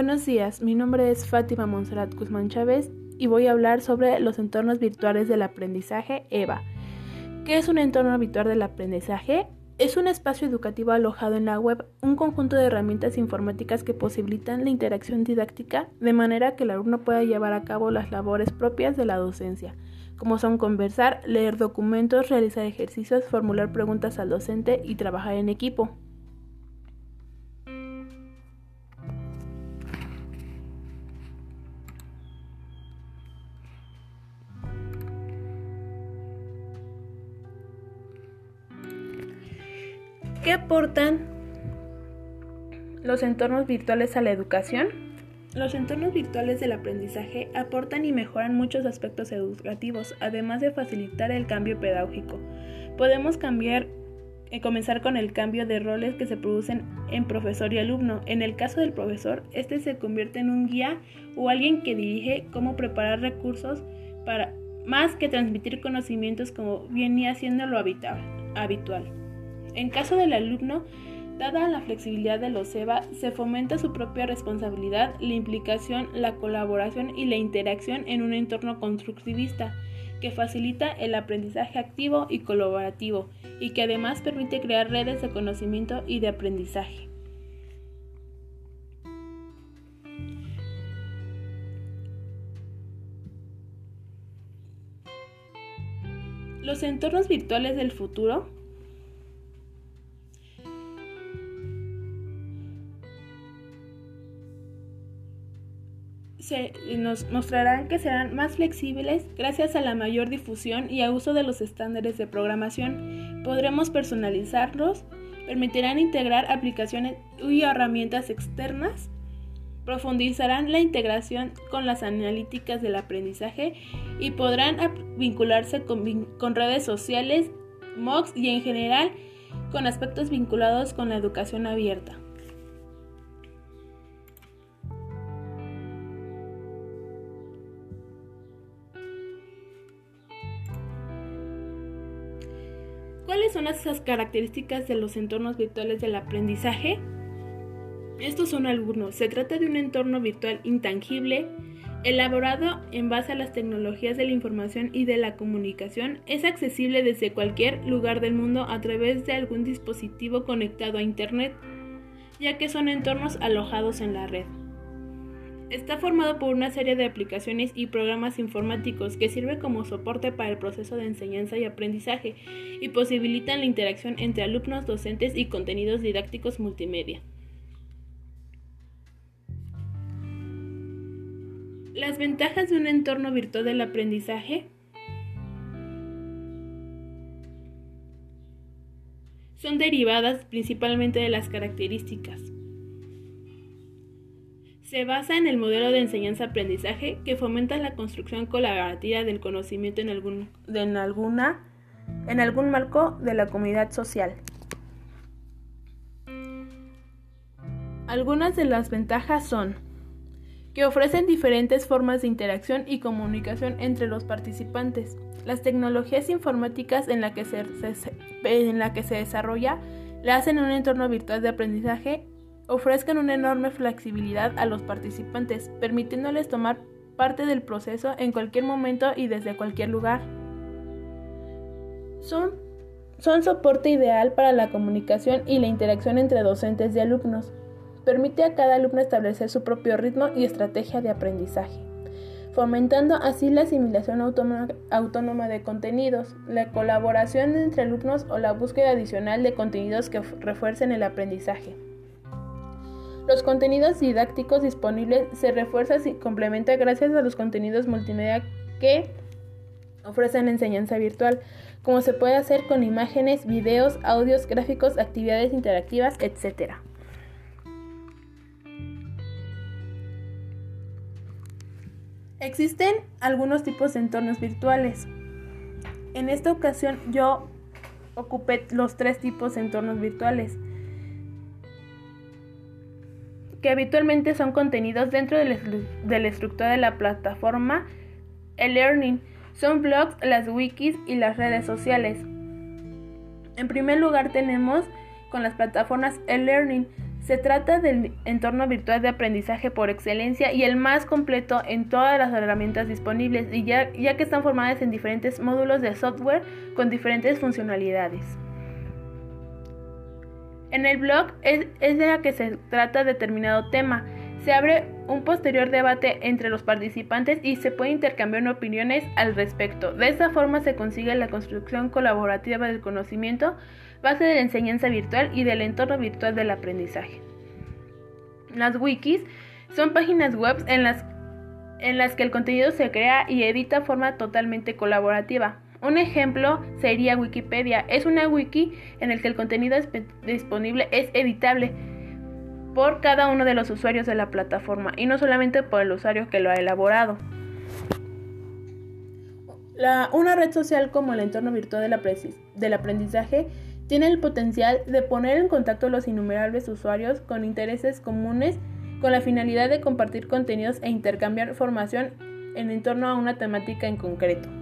Buenos días, mi nombre es Fátima Monserrat Guzmán Chávez y voy a hablar sobre los entornos virtuales del aprendizaje EVA. ¿Qué es un entorno virtual del aprendizaje? Es un espacio educativo alojado en la web, un conjunto de herramientas informáticas que posibilitan la interacción didáctica de manera que el alumno pueda llevar a cabo las labores propias de la docencia, como son conversar, leer documentos, realizar ejercicios, formular preguntas al docente y trabajar en equipo. ¿Qué aportan los entornos virtuales a la educación? Los entornos virtuales del aprendizaje aportan y mejoran muchos aspectos educativos, además de facilitar el cambio pedagógico. Podemos cambiar eh, comenzar con el cambio de roles que se producen en profesor y alumno. En el caso del profesor, este se convierte en un guía o alguien que dirige cómo preparar recursos para más que transmitir conocimientos como venía siendo lo habitual. En caso del alumno, dada la flexibilidad de los EVA, se fomenta su propia responsabilidad, la implicación, la colaboración y la interacción en un entorno constructivista que facilita el aprendizaje activo y colaborativo y que además permite crear redes de conocimiento y de aprendizaje. Los entornos virtuales del futuro se nos mostrarán que serán más flexibles gracias a la mayor difusión y a uso de los estándares de programación. Podremos personalizarlos, permitirán integrar aplicaciones y herramientas externas, profundizarán la integración con las analíticas del aprendizaje y podrán vincularse con, con redes sociales, MOOCs y en general con aspectos vinculados con la educación abierta. ¿Cuáles son esas características de los entornos virtuales del aprendizaje? Estos son algunos. Se trata de un entorno virtual intangible, elaborado en base a las tecnologías de la información y de la comunicación. Es accesible desde cualquier lugar del mundo a través de algún dispositivo conectado a Internet, ya que son entornos alojados en la red. Está formado por una serie de aplicaciones y programas informáticos que sirven como soporte para el proceso de enseñanza y aprendizaje y posibilitan la interacción entre alumnos, docentes y contenidos didácticos multimedia. Las ventajas de un entorno virtual del aprendizaje son derivadas principalmente de las características se basa en el modelo de enseñanza-aprendizaje que fomenta la construcción colaborativa del conocimiento en algún, en, alguna, en algún marco de la comunidad social. Algunas de las ventajas son que ofrecen diferentes formas de interacción y comunicación entre los participantes. Las tecnologías informáticas en la que se, la que se desarrolla le hacen un entorno virtual de aprendizaje ofrezcan una enorme flexibilidad a los participantes, permitiéndoles tomar parte del proceso en cualquier momento y desde cualquier lugar. Son, son soporte ideal para la comunicación y la interacción entre docentes y alumnos. Permite a cada alumno establecer su propio ritmo y estrategia de aprendizaje, fomentando así la asimilación autónoma, de contenidos, la colaboración entre alumnos o la búsqueda adicional de contenidos que refuercen el aprendizaje. Los contenidos didácticos disponibles se refuerzan y complementan gracias a los contenidos multimedia que ofrecen enseñanza virtual, como se puede hacer con imágenes, videos, audios, gráficos, actividades interactivas, etc. Existen algunos tipos de entornos virtuales. En esta ocasión yo ocupé los tres tipos de entornos virtuales que habitualmente son contenidos dentro de la, estructura de la plataforma e-learning. Son blogs, las wikis y las redes sociales. En primer lugar tenemos con las plataformas e-learning. Se trata del entorno virtual de aprendizaje por excelencia y el más completo en todas las herramientas disponibles, y ya, ya que están formadas en diferentes módulos de software con diferentes funcionalidades. En el blog es, de la que se trata determinado tema. Se abre un posterior debate entre los participantes y se puede intercambiar opiniones al respecto. De esta forma se consigue la construcción colaborativa del conocimiento base de la enseñanza virtual y del entorno virtual del aprendizaje. Las wikis son páginas web en las, en las que el contenido se crea y edita de forma totalmente colaborativa. Un ejemplo sería Wikipedia. Es una wiki en el que el contenido disponible es editable por cada uno de los usuarios de la plataforma y no solamente por el usuario que lo ha elaborado. una red social como el entorno virtual del aprendizaje tiene el potencial de poner en contacto a los innumerables usuarios con intereses comunes con la finalidad de compartir contenidos e intercambiar formación en torno a una temática en concreto.